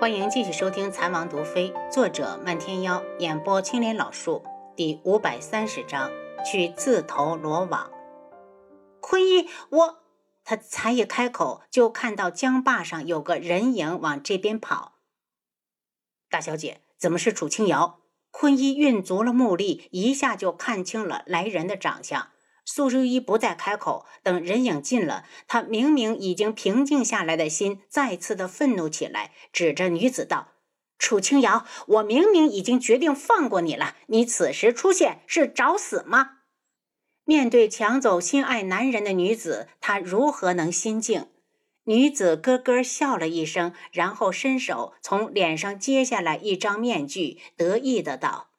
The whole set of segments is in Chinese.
欢迎继续收听《残王毒妃》，作者漫天妖，演播青莲老树，第五百三十章，去自投罗网。坤一，我……他才一开口，就看到江坝上有个人影往这边跑。大小姐，怎么是楚清瑶？坤一运足了目力，一下就看清了来人的长相。苏如意不再开口，等人影近了，他明明已经平静下来的心再次的愤怒起来，指着女子道：“楚清瑶，我明明已经决定放过你了，你此时出现是找死吗？”面对抢走心爱男人的女子，他如何能心静？女子咯咯笑了一声，然后伸手从脸上揭下来一张面具，得意的道：“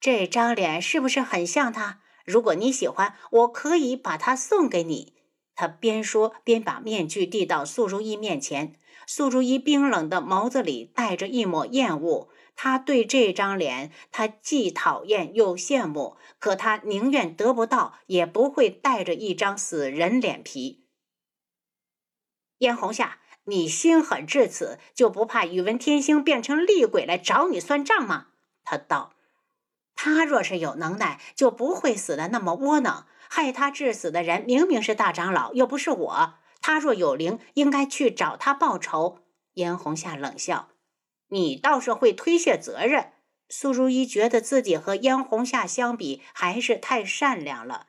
这张脸是不是很像他？”如果你喜欢，我可以把它送给你。他边说边把面具递到素如意面前。素如意冰冷的眸子里带着一抹厌恶。他对这张脸，他既讨厌又羡慕，可他宁愿得不到，也不会带着一张死人脸皮。嫣红夏，你心狠至此，就不怕宇文天星变成厉鬼来找你算账吗？他道。他若是有能耐，就不会死的那么窝囊。害他致死的人明明是大长老，又不是我。他若有灵，应该去找他报仇。嫣红夏冷笑：“你倒是会推卸责任。”苏如意觉得自己和嫣红夏相比，还是太善良了。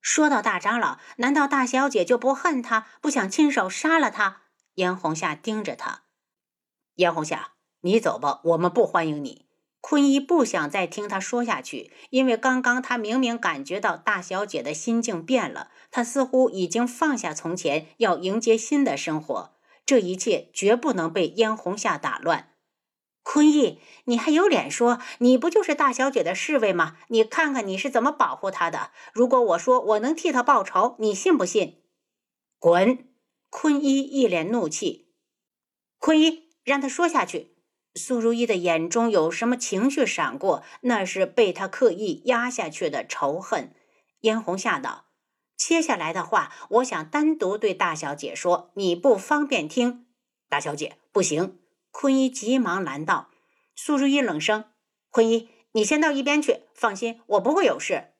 说到大长老，难道大小姐就不恨他，不想亲手杀了他？嫣红夏盯着他：“嫣红夏，你走吧，我们不欢迎你。”坤一不想再听他说下去，因为刚刚他明明感觉到大小姐的心境变了，她似乎已经放下从前，要迎接新的生活。这一切绝不能被嫣红夏打乱。坤一，你还有脸说？你不就是大小姐的侍卫吗？你看看你是怎么保护她的？如果我说我能替她报仇，你信不信？滚！坤一一脸怒气。坤一，让他说下去。苏如意的眼中有什么情绪闪过？那是被他刻意压下去的仇恨。嫣红吓道：“接下来的话，我想单独对大小姐说，你不方便听。”大小姐，不行！坤一急忙拦道。苏如意冷声：“坤一，你先到一边去。放心，我不会有事。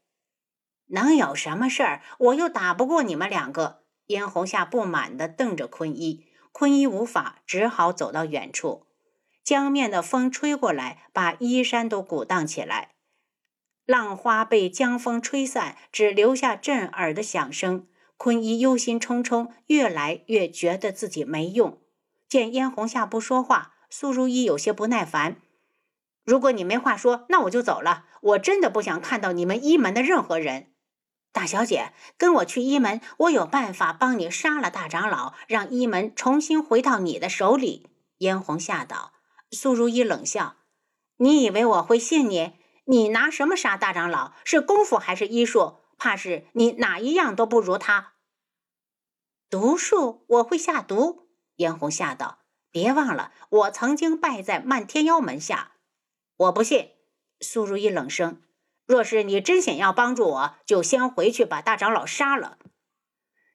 能有什么事儿？我又打不过你们两个。”嫣红夏不满地瞪着坤一。坤一无法，只好走到远处。江面的风吹过来，把衣衫都鼓荡起来。浪花被江风吹散，只留下震耳的响声。坤一忧心忡忡，越来越觉得自己没用。见嫣红夏不说话，苏如意有些不耐烦：“如果你没话说，那我就走了。我真的不想看到你们一门的任何人。大小姐，跟我去一门，我有办法帮你杀了大长老，让一门重新回到你的手里。”嫣红夏道。苏如意冷笑：“你以为我会信你？你拿什么杀大长老？是功夫还是医术？怕是你哪一样都不如他。毒术，我会下毒。”嫣红吓道：“别忘了，我曾经败在漫天妖门下。”我不信。苏如意冷声：“若是你真想要帮助我，就先回去把大长老杀了。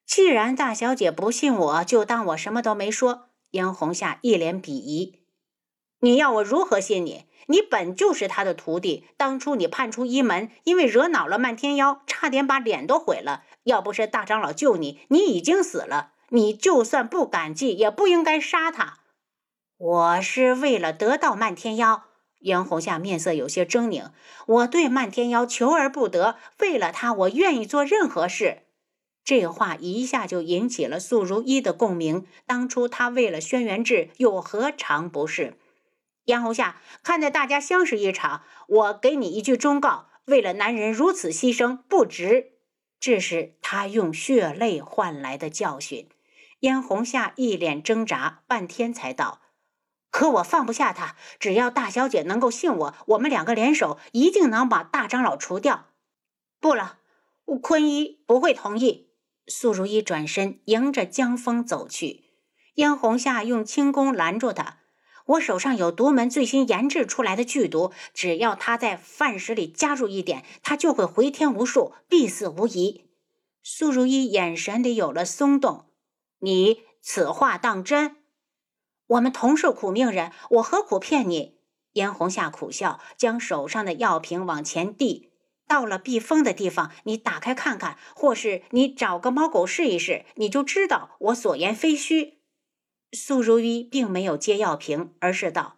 既然大小姐不信我，就当我什么都没说。”嫣红夏一脸鄙夷。你要我如何信你？你本就是他的徒弟。当初你叛出一门，因为惹恼了漫天妖，差点把脸都毁了。要不是大长老救你，你已经死了。你就算不感激，也不应该杀他。我是为了得到漫天妖。袁红夏面色有些狰狞。我对漫天妖求而不得，为了他，我愿意做任何事。这话一下就引起了素如一的共鸣。当初他为了轩辕志，又何尝不是？嫣红夏，看在大家相识一场，我给你一句忠告：为了男人如此牺牲，不值。这是他用血泪换来的教训。嫣红夏一脸挣扎，半天才道：“可我放不下他。只要大小姐能够信我，我们两个联手，一定能把大长老除掉。”不了，坤一不会同意。苏如意转身，迎着江风走去。嫣红夏用轻功拦住他。我手上有独门最新研制出来的剧毒，只要他在饭食里加入一点，他就会回天无术，必死无疑。苏如意眼神里有了松动。你此话当真？我们同是苦命人，我何苦骗你？燕红夏苦笑，将手上的药瓶往前递。到了避风的地方，你打开看看，或是你找个猫狗试一试，你就知道我所言非虚。苏如一并没有接药瓶，而是道：“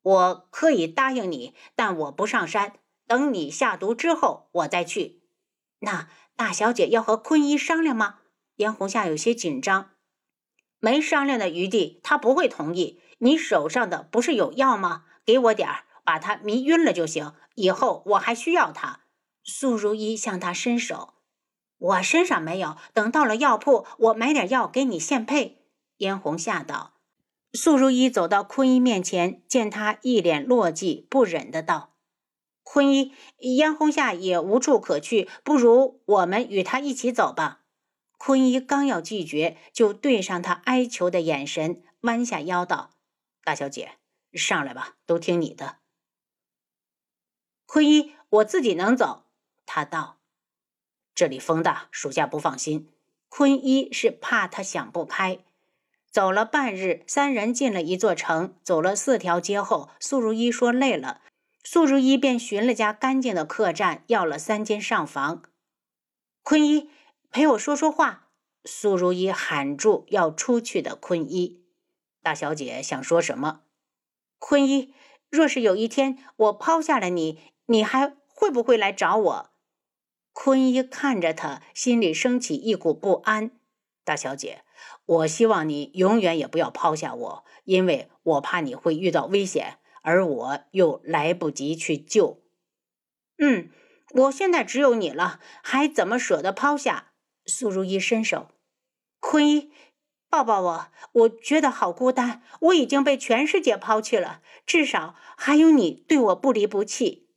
我可以答应你，但我不上山。等你下毒之后，我再去。”那大小姐要和坤一商量吗？燕红夏有些紧张。没商量的余地，他不会同意。你手上的不是有药吗？给我点儿，把他迷晕了就行。以后我还需要他。苏如一向他伸手，我身上没有。等到了药铺，我买点药给你现配。嫣红吓道。素如一走到坤一面前，见他一脸落寂，不忍的道：“坤一，嫣红下也无处可去，不如我们与他一起走吧。”坤一刚要拒绝，就对上他哀求的眼神，弯下腰道：“大小姐，上来吧，都听你的。”坤一，我自己能走。他道：“这里风大，属下不放心。”坤一是怕他想不开。走了半日，三人进了一座城。走了四条街后，苏如意说累了，苏如意便寻了家干净的客栈，要了三间上房。坤一陪我说说话。苏如意喊住要出去的坤一：“大小姐想说什么？”坤一：“若是有一天我抛下了你，你还会不会来找我？”坤一看着他，心里升起一股不安。大小姐，我希望你永远也不要抛下我，因为我怕你会遇到危险，而我又来不及去救。嗯，我现在只有你了，还怎么舍得抛下？苏如意伸手，坤一抱抱我，我觉得好孤单。我已经被全世界抛弃了，至少还有你对我不离不弃。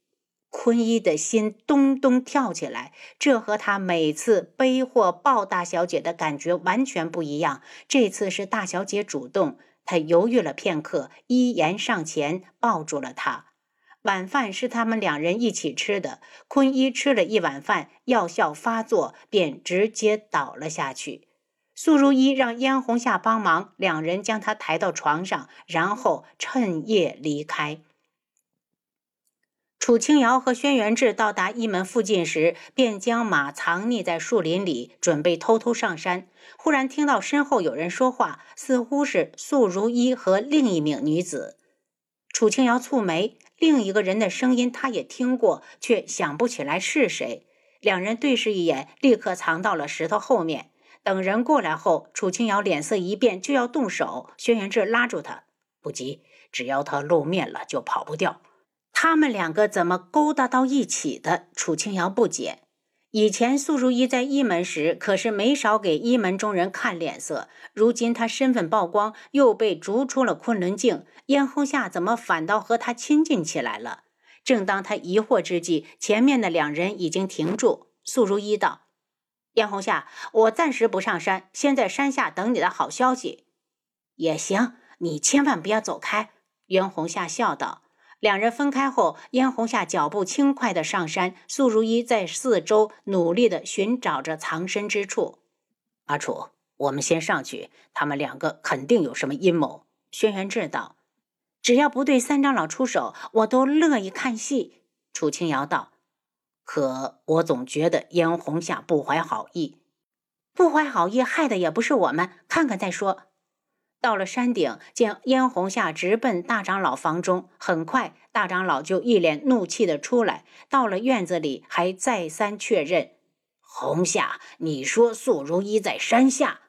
坤一的心咚咚跳起来，这和他每次背或抱大小姐的感觉完全不一样。这次是大小姐主动，他犹豫了片刻，依言上前抱住了她。晚饭是他们两人一起吃的。坤一吃了一碗饭，药效发作，便直接倒了下去。苏如一让燕红夏帮忙，两人将他抬到床上，然后趁夜离开。楚清瑶和轩辕志到达一门附近时，便将马藏匿在树林里，准备偷偷上山。忽然听到身后有人说话，似乎是素如一和另一名女子。楚清瑶蹙眉，另一个人的声音他也听过，却想不起来是谁。两人对视一眼，立刻藏到了石头后面。等人过来后，楚清瑶脸色一变，就要动手。轩辕志拉住他：“不急，只要他露面了，就跑不掉。”他们两个怎么勾搭到一起的？楚清瑶不解。以前素如意在一门时，可是没少给一门中人看脸色。如今他身份曝光，又被逐出了昆仑镜，咽喉下怎么反倒和他亲近起来了？正当他疑惑之际，前面的两人已经停住。素如意道：“燕红夏，我暂时不上山，先在山下等你的好消息。”也行，你千万不要走开。”袁红夏笑道。两人分开后，嫣红夏脚步轻快地上山，素如一在四周努力地寻找着藏身之处。阿楚，我们先上去，他们两个肯定有什么阴谋。轩辕志道：“只要不对三长老出手，我都乐意看戏。”楚清瑶道：“可我总觉得嫣红夏不怀好意，不怀好意害的也不是我们，看看再说。”到了山顶，见嫣红夏直奔大长老房中。很快，大长老就一脸怒气的出来。到了院子里，还再三确认：“红夏，你说素如一在山下？”“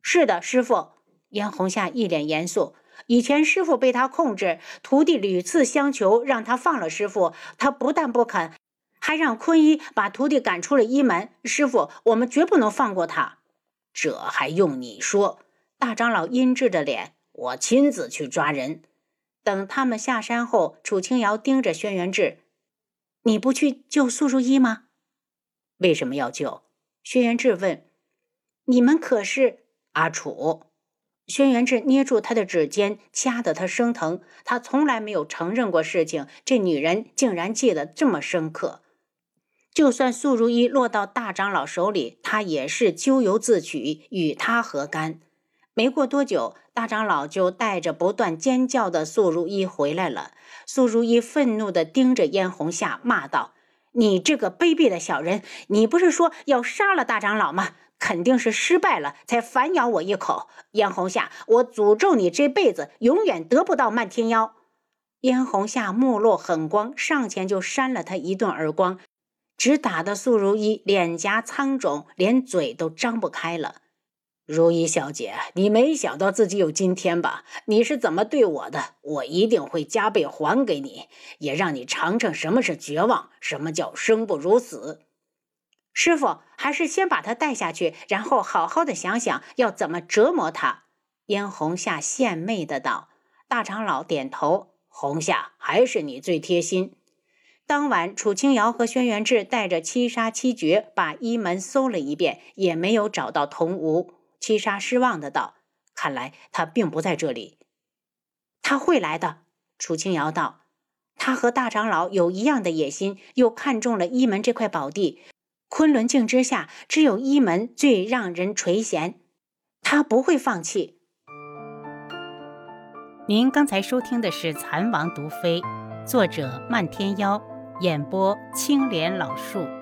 是的，师傅。”嫣红夏一脸严肃。“以前师傅被他控制，徒弟屡次相求让他放了师傅，他不但不肯，还让坤一把徒弟赶出了一门。师傅，我们绝不能放过他。”“这还用你说？”大长老阴鸷着脸，我亲自去抓人。等他们下山后，楚清瑶盯着轩辕志：“你不去救苏如意吗？”“为什么要救？”轩辕志问。“你们可是阿楚？”轩辕志捏住他的指尖，掐得他生疼。他从来没有承认过事情，这女人竟然记得这么深刻。就算苏如意落到大长老手里，他也是咎由自取，与他何干？没过多久，大。长老就带着不断尖叫的素如意回来了。素如意愤怒地盯着燕红夏，骂道：“你这个卑鄙的小人！你不是说要杀了大长老吗？肯定是失败了，才反咬我一口。燕红夏，我诅咒你这辈子永远得不到漫天妖！”燕红夏目露狠光，上前就扇了他一顿耳光，只打得素如意脸颊苍肿，连嘴都张不开了。如意小姐，你没想到自己有今天吧？你是怎么对我的，我一定会加倍还给你，也让你尝尝什么是绝望，什么叫生不如死。师傅，还是先把他带下去，然后好好的想想要怎么折磨他。燕红夏献媚的道。大长老点头。红夏，还是你最贴心。当晚，楚清瑶和轩辕志带着七杀七绝把一门搜了一遍，也没有找到童无。七杀失望的道：“看来他并不在这里。”他会来的。楚清瑶道：“他和大长老有一样的野心，又看中了一门这块宝地。昆仑镜之下，只有一门最让人垂涎。他不会放弃。”您刚才收听的是《蚕王毒妃》，作者漫天妖，演播青莲老树。